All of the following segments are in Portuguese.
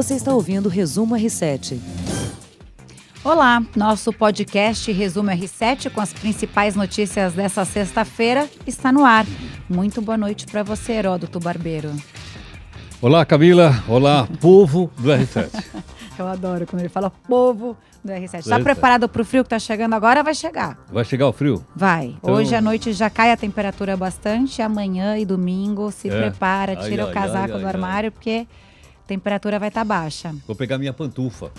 Você está ouvindo o Resumo R7. Olá, nosso podcast Resumo R7 com as principais notícias dessa sexta-feira está no ar. Muito boa noite para você, Heródoto Barbeiro. Olá, Camila. Olá, povo do R7. Eu adoro quando ele fala povo do R7. Está preparado para o frio que está chegando agora? Vai chegar. Vai chegar o frio? Vai. Então... Hoje à noite já cai a temperatura bastante. Amanhã e domingo se é. prepara, tira ai, o casaco ai, do ai, armário, porque temperatura vai estar tá baixa. Vou pegar minha pantufa.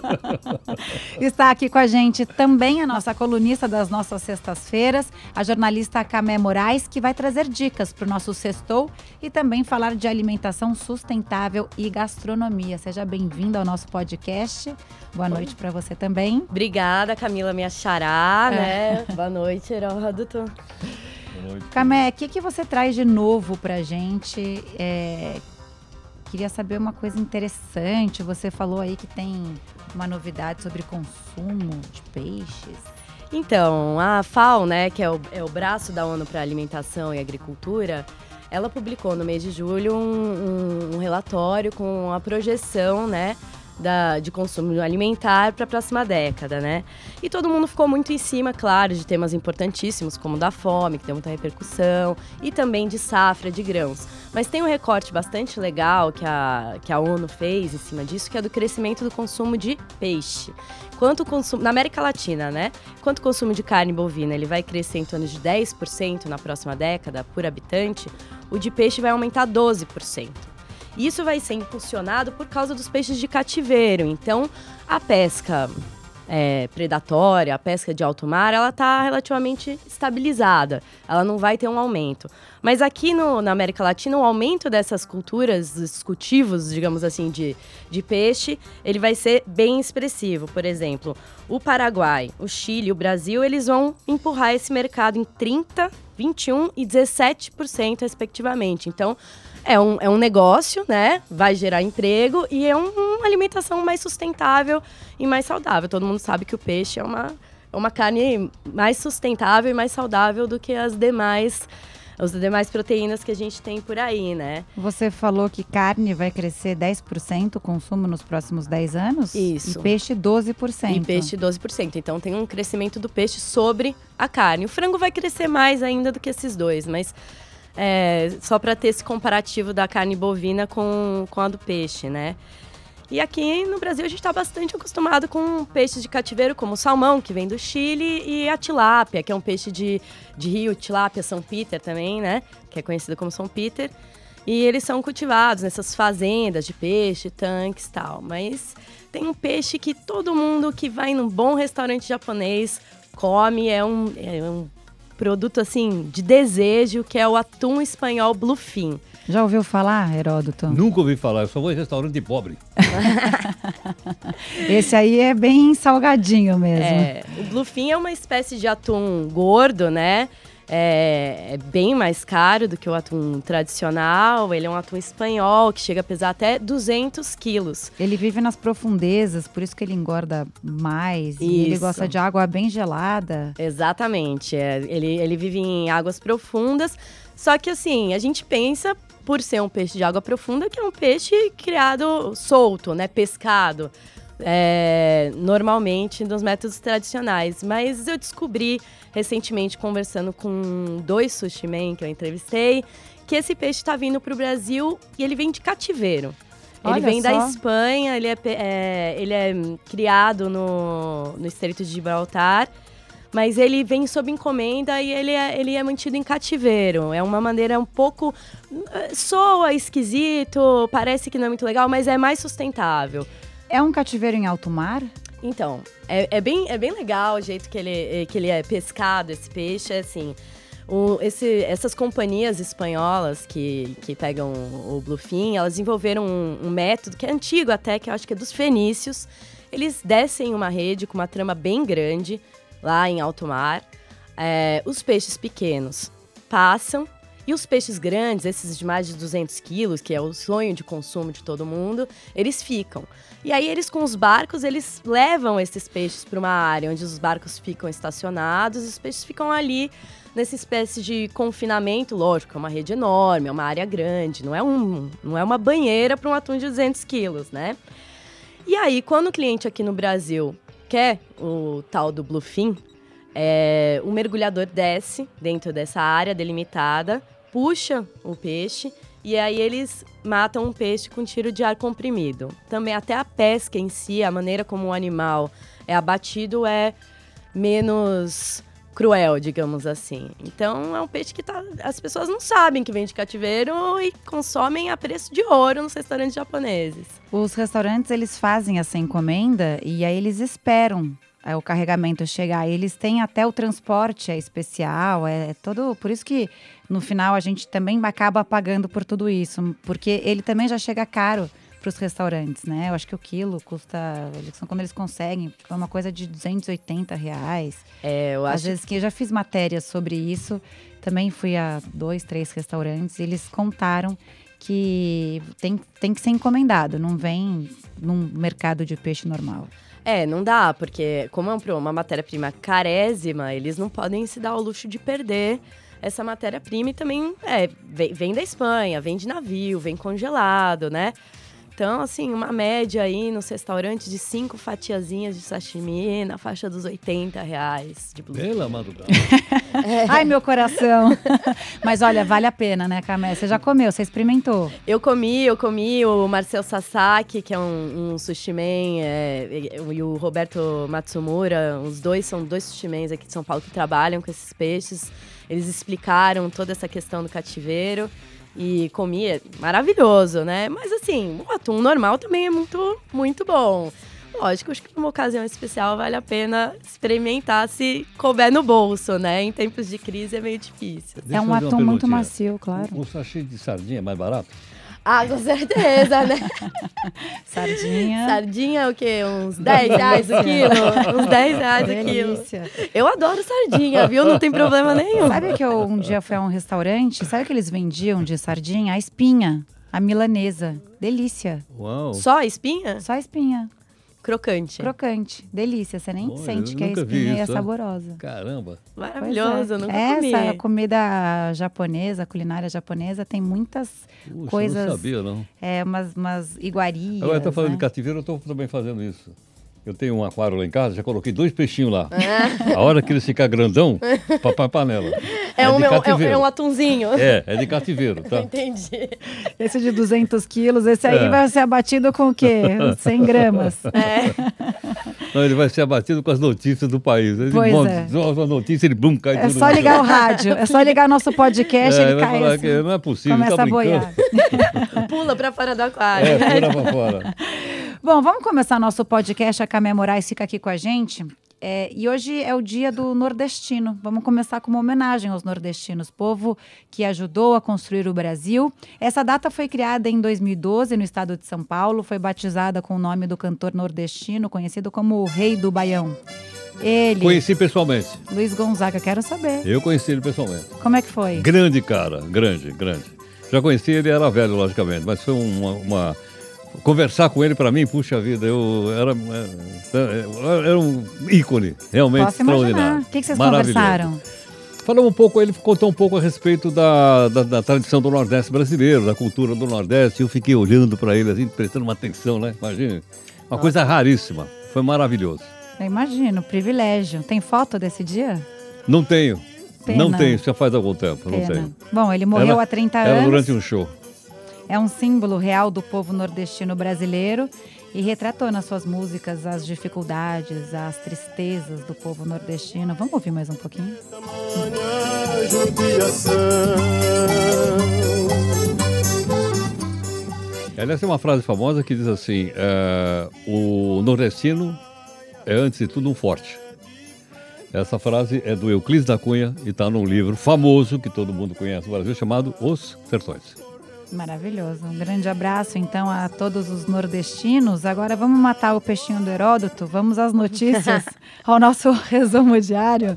Está aqui com a gente também a nossa colunista das nossas sextas-feiras, a jornalista Camé Moraes, que vai trazer dicas para o nosso sextou e também falar de alimentação sustentável e gastronomia. Seja bem-vinda ao nosso podcast. Boa noite para você também. Obrigada, Camila, minha xará, é. né? Boa noite, Heródoto. Camé, o que, que você traz de novo para a gente? É, Queria saber uma coisa interessante. Você falou aí que tem uma novidade sobre consumo de peixes. Então, a FAO, né, que é o, é o braço da ONU para Alimentação e Agricultura, ela publicou no mês de julho um, um, um relatório com a projeção, né, da, de consumo alimentar para a próxima década, né? E todo mundo ficou muito em cima, claro, de temas importantíssimos, como da fome, que tem muita repercussão, e também de safra de grãos. Mas tem um recorte bastante legal que a, que a ONU fez em cima disso, que é do crescimento do consumo de peixe. Quanto consumo, na América Latina, né? Quanto o consumo de carne bovina ele vai crescer em torno de 10% na próxima década por habitante, o de peixe vai aumentar 12%. Isso vai ser impulsionado por causa dos peixes de cativeiro. Então, a pesca é, predatória, a pesca de alto mar, ela está relativamente estabilizada. Ela não vai ter um aumento. Mas aqui no, na América Latina, o aumento dessas culturas, dos cultivos, digamos assim, de, de peixe, ele vai ser bem expressivo. Por exemplo, o Paraguai, o Chile, o Brasil, eles vão empurrar esse mercado em 30%, 21% e 17%, respectivamente. Então, é um, é um negócio, né? Vai gerar emprego e é um, uma alimentação mais sustentável e mais saudável. Todo mundo sabe que o peixe é uma, é uma carne mais sustentável e mais saudável do que as demais as demais proteínas que a gente tem por aí, né? Você falou que carne vai crescer 10% o consumo nos próximos 10 anos? Isso. E peixe 12%. E peixe 12%. Então tem um crescimento do peixe sobre a carne. O frango vai crescer mais ainda do que esses dois, mas é, só para ter esse comparativo da carne bovina com, com a do peixe, né? E aqui no Brasil a gente está bastante acostumado com peixes de cativeiro, como o salmão, que vem do Chile, e a tilápia, que é um peixe de, de rio, tilápia São Peter também, né? Que é conhecido como São Peter. E eles são cultivados nessas fazendas de peixe, tanques e tal. Mas tem um peixe que todo mundo que vai num bom restaurante japonês come, é um, é um produto assim de desejo, que é o atum espanhol bluefin. Já ouviu falar, Heródoto? Nunca ouvi falar, eu só vou em restaurante pobre. Esse aí é bem salgadinho mesmo. É, o bluefin é uma espécie de atum gordo, né? É, é, bem mais caro do que o atum tradicional. Ele é um atum espanhol que chega a pesar até 200 quilos. Ele vive nas profundezas, por isso que ele engorda mais. Isso. E ele gosta de água bem gelada. Exatamente. É, ele, ele vive em águas profundas. Só que assim, a gente pensa por ser um peixe de água profunda, que é um peixe criado solto, né? Pescado. É, normalmente nos métodos tradicionais. Mas eu descobri recentemente conversando com dois sushi men que eu entrevistei, que esse peixe está vindo para o Brasil e ele vem de cativeiro. Olha ele vem só. da Espanha, ele é, é, ele é criado no, no Estreito de Gibraltar, mas ele vem sob encomenda e ele é, ele é mantido em cativeiro. É uma maneira um pouco. Eh, soa esquisito, parece que não é muito legal, mas é mais sustentável. É um cativeiro em alto mar? Então, é, é, bem, é bem legal o jeito que ele, que ele é pescado, esse peixe, é assim... O, esse, essas companhias espanholas que, que pegam o bluefin, elas desenvolveram um, um, método que é antigo até, que eu acho que é dos fenícios. Eles descem uma rede com uma trama bem grande, lá em alto mar. É, os peixes pequenos passam e os peixes grandes, esses de mais de 200 quilos, que é o sonho de consumo de todo mundo, eles ficam. E aí eles com os barcos, eles levam esses peixes para uma área onde os barcos ficam estacionados, e os peixes ficam ali nessa espécie de confinamento, lógico, é uma rede enorme, é uma área grande, não é, um, não é uma banheira para um atum de 200 quilos, né? E aí, quando o cliente aqui no Brasil quer o tal do bluefin, é, o mergulhador desce dentro dessa área delimitada, puxa o peixe e aí eles matam um peixe com tiro de ar comprimido. Também até a pesca em si, a maneira como o animal é abatido é menos cruel, digamos assim. Então é um peixe que tá, as pessoas não sabem que vem de cativeiro e consomem a preço de ouro nos restaurantes japoneses. Os restaurantes eles fazem essa encomenda e aí eles esperam é, o carregamento chegar. Eles têm até o transporte é especial, é, é todo. Por isso que no final a gente também acaba pagando por tudo isso, porque ele também já chega caro para os restaurantes, né? Eu acho que o quilo custa, quando eles conseguem, é uma coisa de 280 reais. É, eu acho. Às vezes que eu já fiz matérias sobre isso, também fui a dois, três restaurantes e eles contaram que tem, tem que ser encomendado, não vem num mercado de peixe normal. É, não dá, porque como é uma matéria-prima carésima, eles não podem se dar ao luxo de perder essa matéria-prima e também é, vem, vem da Espanha, vem de navio, vem congelado, né? Então, assim, uma média aí nos restaurantes de cinco fatiazinhas de sashimi na faixa dos 80 reais de bluefin. Pela madrugada. é. Ai, meu coração. Mas olha, vale a pena, né, Camé? Você já comeu, você experimentou? Eu comi, eu comi o Marcel Sasaki, que é um, um sushi man, é, e o Roberto Matsumura. Os dois são dois sushi mans aqui de São Paulo que trabalham com esses peixes. Eles explicaram toda essa questão do cativeiro e comia é maravilhoso, né? Mas assim, o atum normal também é muito, muito bom. Lógico, acho que numa ocasião especial vale a pena experimentar se couber no bolso, né? Em tempos de crise é meio difícil. Deixa é um atum muito macio, claro. O, o sachê de sardinha é mais barato? Ah, com certeza, né? Sardinha. Sardinha é o quê? Uns 10 reais o quilo? Uns 10 reais o quilo. Eu adoro sardinha, viu? Não tem problema nenhum. Sabe que eu um dia fui a um restaurante, sabe o que eles vendiam de sardinha? A espinha, a milanesa. Delícia. Uau. Só a espinha? Só a espinha. Crocante. Crocante. Delícia. Você nem sente que a espinha é saborosa. Caramba. Maravilhoso, é. nunca Essa comi. comida japonesa, culinária japonesa, tem muitas Puxa, coisas. Eu não sabia, não. É, umas, umas iguarias. Agora, estou falando né? de cativeiro, eu estou também fazendo isso. Eu tenho um aquário lá em casa, já coloquei dois peixinhos lá. É. A hora que ele ficar grandão, papai panela. É, é, um, é, é, um atunzinho. É, é de cativeiro, tá? Entendi. Esse de 200 quilos, esse aí é. vai ser abatido com o quê? 100 gramas. É. Não, ele vai ser abatido com as notícias do país. Ele pois monta, é. Uma notícia, ele bum, cai É só ligar o rádio, é só ligar o nosso podcast, é, ele cai assim, Não é possível, começa tá a boiar. Pula para fora do aquário. É, pula para fora. Bom, vamos começar nosso podcast. A Camé Moraes fica aqui com a gente. É, e hoje é o dia do nordestino. Vamos começar com uma homenagem aos nordestinos, povo que ajudou a construir o Brasil. Essa data foi criada em 2012 no estado de São Paulo, foi batizada com o nome do cantor nordestino, conhecido como o Rei do Baião. Ele. Conheci pessoalmente. Luiz Gonzaga, quero saber. Eu conheci ele pessoalmente. Como é que foi? Grande cara, grande, grande. Já conheci ele, era velho, logicamente, mas foi uma, uma conversar com ele para mim, puxa vida, eu era, era, um ícone, realmente Posso extraordinário. O que, que vocês conversaram? Falamos um pouco, ele contou um pouco a respeito da, da, da, tradição do Nordeste brasileiro, da cultura do Nordeste. Eu fiquei olhando para ele assim, prestando uma atenção, né? Imagina. Uma Nossa. coisa raríssima. Foi maravilhoso. Eu imagino, privilégio. Tem foto desse dia? Não tenho. Pena. Não tenho, já faz algum tempo, Pena. não tenho. Bom, ele morreu era, há 30 anos. Era durante um show é um símbolo real do povo nordestino brasileiro e retratou nas suas músicas as dificuldades, as tristezas do povo nordestino. Vamos ouvir mais um pouquinho? Aliás, tem uma frase famosa que diz assim: é, o nordestino é, antes de tudo, um forte. Essa frase é do Euclides da Cunha e está num livro famoso que todo mundo conhece no Brasil chamado Os Sertões. Maravilhoso. Um grande abraço, então, a todos os nordestinos. Agora vamos matar o peixinho do Heródoto. Vamos às notícias, ao nosso resumo diário.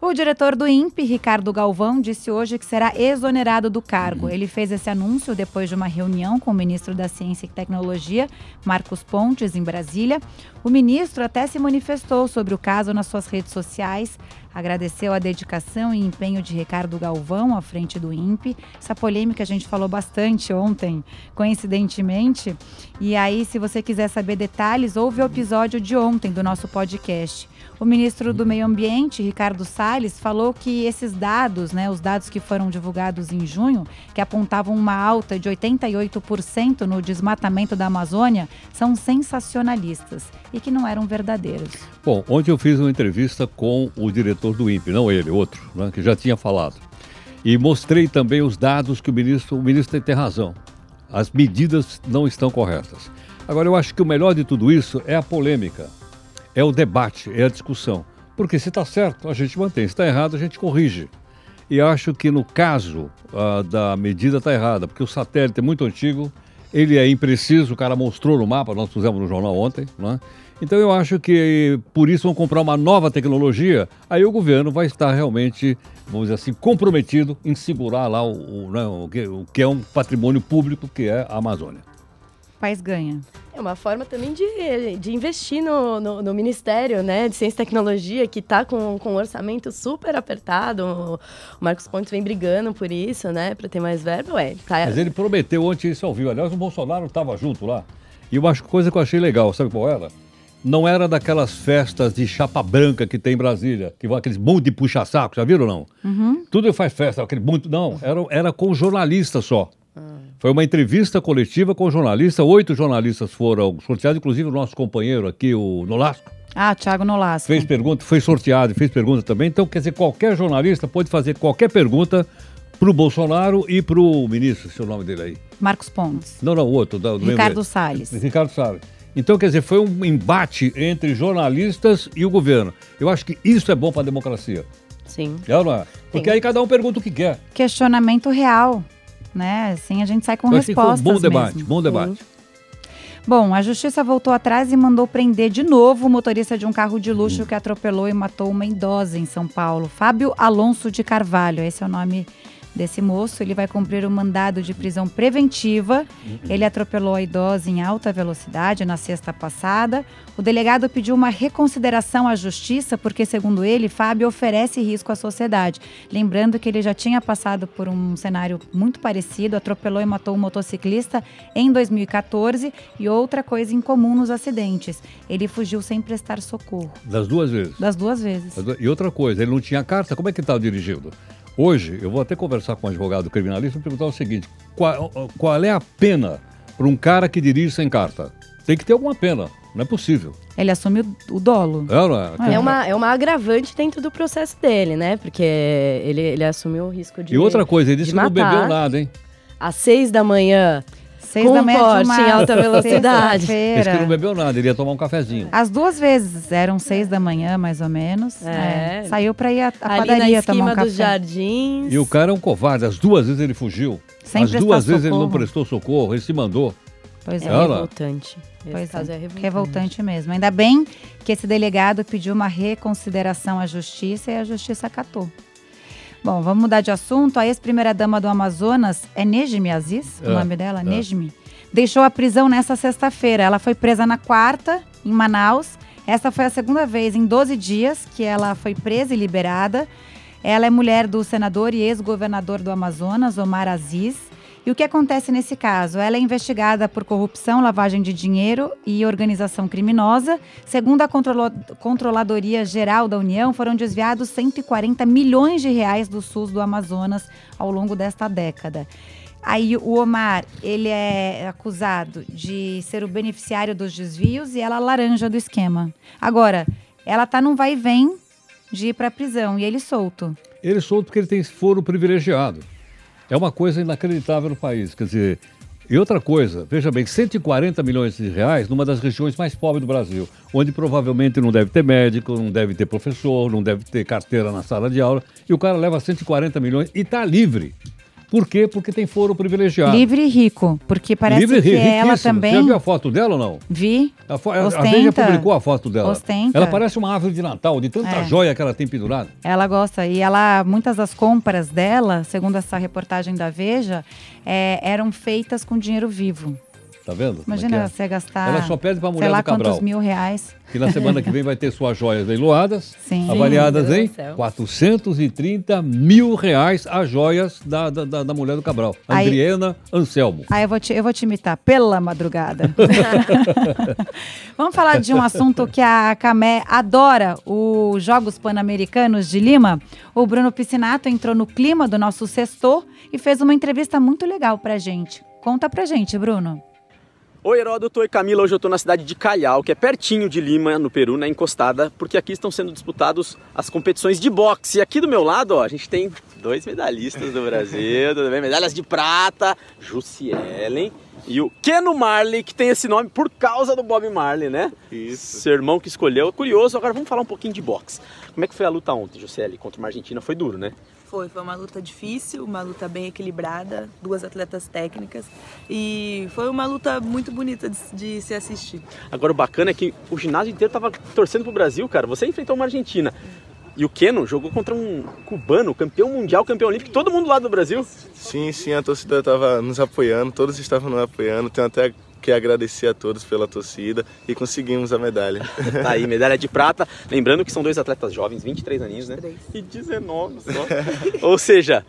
O diretor do INPE, Ricardo Galvão, disse hoje que será exonerado do cargo. Ele fez esse anúncio depois de uma reunião com o ministro da Ciência e Tecnologia, Marcos Pontes, em Brasília. O ministro até se manifestou sobre o caso nas suas redes sociais, agradeceu a dedicação e empenho de Ricardo Galvão à frente do INPE. Essa polêmica a gente falou bastante ontem, coincidentemente. E aí, se você quiser saber detalhes, ouve o episódio de ontem do nosso podcast. O ministro do Meio Ambiente, Ricardo Salles, falou que esses dados, né, os dados que foram divulgados em junho, que apontavam uma alta de 88% no desmatamento da Amazônia, são sensacionalistas e que não eram verdadeiros. Bom, ontem eu fiz uma entrevista com o diretor do INPE, não ele, outro, né, que já tinha falado. E mostrei também os dados que o ministro, o ministro tem razão. As medidas não estão corretas. Agora, eu acho que o melhor de tudo isso é a polêmica é o debate, é a discussão. Porque se está certo, a gente mantém, se está errado, a gente corrige. E acho que no caso uh, da medida está errada, porque o satélite é muito antigo, ele é impreciso, o cara mostrou no mapa, nós pusemos no jornal ontem, né? Então eu acho que por isso vão comprar uma nova tecnologia, aí o governo vai estar realmente, vamos dizer assim, comprometido em segurar lá o, o, né, o, que, o que é um patrimônio público que é a Amazônia o país ganha. É uma forma também de, de investir no, no, no Ministério né, de Ciência e Tecnologia, que está com, com um orçamento super apertado. O Marcos Pontes vem brigando por isso, né? Para ter mais verba. Ué, tá... Mas ele prometeu ontem isso ao vivo. Aliás, o Bolsonaro estava junto lá. E uma coisa que eu achei legal, sabe qual era? Não era daquelas festas de chapa branca que tem em Brasília, que vão aqueles monte de puxa-saco, já viram ou não? Uhum. Tudo faz festa, aquele muito. Não, era, era com jornalista só. Foi uma entrevista coletiva com jornalistas. Oito jornalistas foram sorteados, inclusive o nosso companheiro aqui, o Nolasco. Ah, Thiago Nolasco. Fez pergunta, foi sorteado e fez pergunta também. Então, quer dizer, qualquer jornalista pode fazer qualquer pergunta para o Bolsonaro e para o ministro, seu nome dele aí. Marcos Pontes. Não, não, o outro. Do Ricardo Salles. Ricardo Salles. Então, quer dizer, foi um embate entre jornalistas e o governo. Eu acho que isso é bom para a democracia. Sim. É, não é? Porque Sim. aí cada um pergunta o que quer. Questionamento real né? Assim a gente sai com Eu respostas. bom debate, mesmo. bom debate. Bom, a justiça voltou atrás e mandou prender de novo o motorista de um carro de luxo que atropelou e matou uma idosa em São Paulo. Fábio Alonso de Carvalho, esse é o nome desse moço. Ele vai cumprir um mandado de prisão preventiva. Ele atropelou a idosa em alta velocidade na sexta passada. O delegado pediu uma reconsideração à justiça, porque, segundo ele, Fábio oferece risco à sociedade. Lembrando que ele já tinha passado por um cenário muito parecido, atropelou e matou um motociclista em 2014. E outra coisa incomum nos acidentes: ele fugiu sem prestar socorro. Das duas vezes? Das duas vezes. E outra coisa, ele não tinha carta, como é que estava dirigindo? Hoje, eu vou até conversar com um advogado criminalista e perguntar o seguinte: qual, qual é a pena para um cara que dirige sem carta? Tem que ter alguma pena. Não é possível. Ele assume o dolo. É, não é? é, uma, é uma agravante dentro do processo dele, né? Porque ele, ele assumiu o risco de. E outra coisa, ele disse que não bebeu nada, hein? Às seis da manhã, Seis com da manhã Porsche em alta velocidade. Esse que não bebeu nada, ele ia tomar um cafezinho. As duas vezes, eram seis da manhã, mais ou menos. É. É. Saiu para ir à, padaria tomar um café. dos jardins. E o cara é um covarde. As duas vezes ele fugiu. Sem As duas vezes socorro. ele não prestou socorro, ele se mandou. Pois é, é revoltante. Pois é. é revoltante. revoltante mesmo. Ainda bem que esse delegado pediu uma reconsideração à justiça e a justiça acatou. Bom, vamos mudar de assunto. A ex-primeira-dama do Amazonas é Nejmi Aziz, é, o nome dela? É. Nejmi. Deixou a prisão nessa sexta-feira. Ela foi presa na quarta, em Manaus. Essa foi a segunda vez em 12 dias que ela foi presa e liberada. Ela é mulher do senador e ex-governador do Amazonas, Omar Aziz. E o que acontece nesse caso? Ela é investigada por corrupção, lavagem de dinheiro e organização criminosa. Segundo a Controladoria Geral da União, foram desviados 140 milhões de reais do SUS do Amazonas ao longo desta década. Aí o Omar, ele é acusado de ser o beneficiário dos desvios e ela a laranja do esquema. Agora, ela tá num vai e vem de ir para a prisão e ele solto. Ele solto porque ele tem foro privilegiado. É uma coisa inacreditável no país. Quer dizer, e outra coisa, veja bem, 140 milhões de reais numa das regiões mais pobres do Brasil, onde provavelmente não deve ter médico, não deve ter professor, não deve ter carteira na sala de aula, e o cara leva 140 milhões e está livre. Por quê? Porque tem foro privilegiado. Livre e rico, porque parece Livre que rico, ela também... Você viu a foto dela ou não? Vi, A, fo- a- a Ostenta. Veja publicou a foto dela. Ostenta. Ela parece uma árvore de Natal, de tanta É. joia que ela tem pendurada. ela gosta. E ela, muitas das compras dela, segundo essa reportagem da Veja, é, eram feitas com dinheiro vivo. Tá vendo? é Imagina é? você gastar, Ela só pede pra mulher sei lá do Cabral. quantos mil reais. Que na semana que vem vai ter suas joias leiloadas, Sim. avaliadas em Deus do céu. 430 mil reais as joias da, da, da- da mulher do Cabral, Aí- Adriana Anselmo. Aí eu vou te, eu vou te imitar pela madrugada. Vamos falar de um assunto que a Camé adora, os Jogos Pan-Americanos de Lima. O Bruno Piscinato entrou no clima do nosso sextor e fez uma entrevista muito legal pra gente. Conta pra gente, Bruno. Oi, Heródoto e Camila. Hoje eu estou na cidade de Callao, que é pertinho de Lima, no Peru, na encostada, porque aqui estão sendo disputados as competições de boxe. E aqui do meu lado, ó, a gente tem dois medalhistas do Brasil, tudo bem? Medalhas de prata, Jussielen e o Keno Marley, que tem esse nome por causa do Bob Marley, né? Isso. Seu irmão que escolheu. Curioso, agora vamos falar um pouquinho de boxe. Como é que foi a luta ontem, Jussielen, contra uma Argentina? Foi duro, né? Foi, foi uma luta difícil, uma luta bem equilibrada, duas atletas técnicas e foi uma luta muito bonita de, de se assistir. Agora o bacana é que o ginásio inteiro tava torcendo pro Brasil, cara. Você enfrentou uma Argentina. E o Keno jogou contra um cubano, campeão mundial, campeão olímpico, todo mundo lá do Brasil. Sim, sim, a torcida estava nos apoiando, todos estavam nos apoiando. Tenho até que agradecer a todos pela torcida e conseguimos a medalha. Tá aí, medalha de prata. Lembrando que são dois atletas jovens, 23 aninhos, né? Três. E 19 só. Ou seja,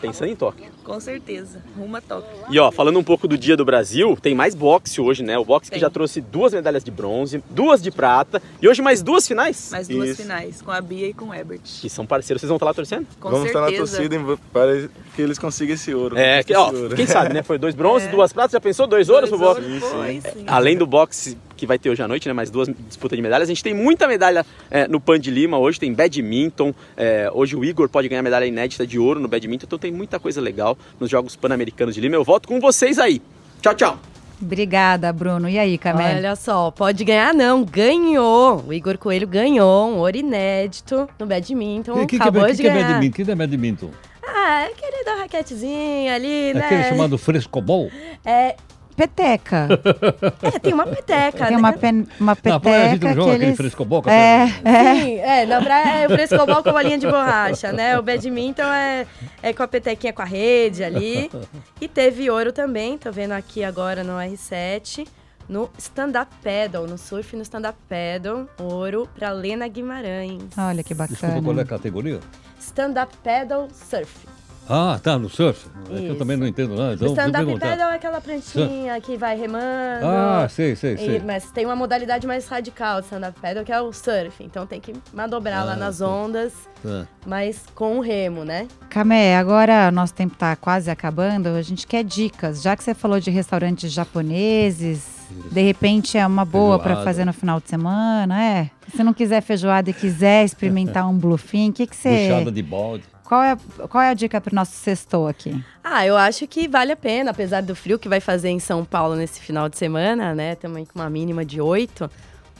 pensando em Tóquio. Com certeza, rumo a Tóquio. E ó, falando um pouco do Dia do Brasil, tem mais boxe hoje, né? O boxe que Tem. já trouxe duas medalhas de bronze, duas de prata e hoje mais duas finais. Mais duas Isso. finais, com a Bia e com o Ebert. Que são parceiros, vocês vão estar lá torcendo? Com Vamos estar na certeza. torcida para que eles consigam esse ouro. É, que, esse ó, ouro. quem sabe, né? Foi dois bronzes, É. duas pratas, já pensou? Dois ouros pro boxe? Dois ouros, foi, sim. Além do boxe que vai ter hoje à noite, né? Mais duas disputas de medalhas. A gente tem muita medalha é, no Pan de Lima. Hoje tem badminton. é, hoje o Igor pode ganhar medalha inédita de ouro no badminton. Então tem muita coisa legal nos Jogos Pan-Americanos de Lima. Eu volto com vocês aí. Tchau, tchau. Obrigada, Bruno. E aí, Camé? Olha só, pode ganhar não, ganhou. O Igor Coelho ganhou um ouro inédito no badminton, O que, que, é- acabou que, de que é ganhar. badminton? O que é badminton? Ah, é aquele da raquetezinha ali, É né? aquele chamado frescobol? É, Peteca. é, tem uma peteca, Tem né? uma, pen, uma Na praia a gente peteca não que joga aquele eles... a É, é. Sim, é, na praia é o frescobol com bolinha de borracha, né? O badminton é, é com a petequinha com a rede ali. E teve ouro também, tô vendo aqui agora no R7, no stand-up paddle, no surf no stand-up paddle, ouro pra Lena Guimarães. Olha que Desculpa, qual é a bacana. categoria? Stand-up paddle surf. Ah, tá, no surf. É que eu Isso. também não entendo nada, então o vou stand-up paddle é aquela pranchinha que vai remando. Ah, sei, sei, E- sei. mas tem uma modalidade mais radical de stand-up paddle, que é o surf. Então tem que manobrar lá Ah, nas sim. ondas, Tá. mas com o remo, né? Camé, agora nosso tempo está quase acabando. A gente quer dicas. Já que você falou de restaurantes japoneses, de repente é uma boa para fazer no final de semana, é? Se não quiser feijoada e quiser experimentar um bluefin, o que que você... Puxada de balde. Qual é, qual é a dica para o nosso sextou aqui? Ah, eu acho que vale a pena, apesar do frio que vai fazer em São Paulo nesse final de semana, né? Também com uma mínima de 8.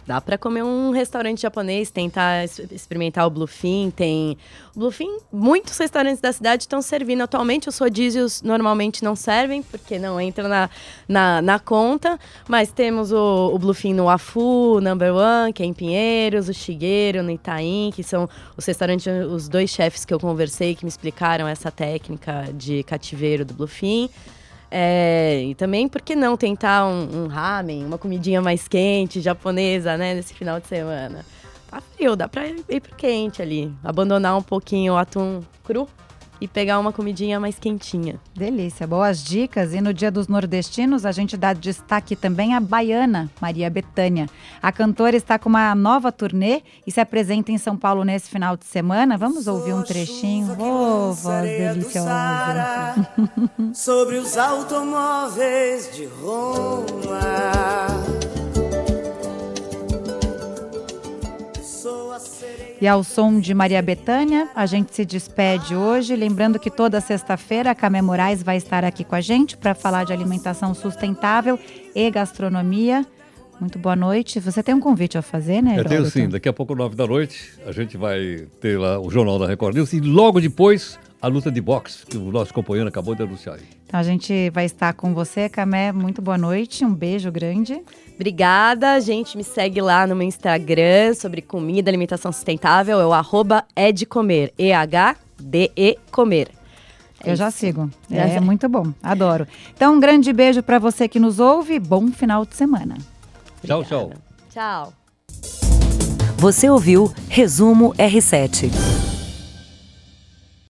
Dá pra comer um restaurante japonês, tentar experimentar o Bluefin. Tem Bluefin, muitos restaurantes da cidade estão servindo. Atualmente os rodízios normalmente não servem, porque não entra na, na, na conta. Mas temos o, o Bluefin no Afu, Number One, que é em Pinheiros, o Shigeru no Itaim, que são os restaurantes, os dois chefes que eu conversei que me explicaram essa técnica de cativeiro do Bluefin. É, e também, por que não tentar um, um ramen, uma comidinha mais quente, japonesa, né, nesse final de semana? Tá frio, dá pra ir, ir pro quente ali. Abandonar um pouquinho o atum cru e pegar uma comidinha mais quentinha. Delícia, boas dicas. E no Dia dos Nordestinos, a gente dá destaque também à baiana, Maria Bethânia. A cantora está com uma nova turnê e se apresenta em São Paulo nesse final de semana. Vamos ouvir um trechinho? Ô, voz deliciosa. sobre os automóveis de Roma. E ao som de Maria Bethânia, a gente se despede hoje. Lembrando que toda sexta-feira a Camé Moraes vai estar aqui com a gente para falar de alimentação sustentável e gastronomia. Muito boa noite. Você tem um convite a fazer, né? Eu tenho sim, daqui a pouco, nove da noite, a gente vai ter lá o Jornal da Record News e logo depois, a luta de boxe que o nosso companheiro acabou de anunciar. aí. Então a gente vai estar com você, Camé. Muito boa noite, um beijo grande. Obrigada, gente. Me segue lá no meu Instagram sobre comida, alimentação sustentável. É o arroba edcomer. E-H-D-E comer. É Eu já sigo. É, sei. muito bom, adoro. Então um grande beijo para você que nos ouve. Bom final de semana. Tchau, tchau. Tchau. Você ouviu Resumo R7.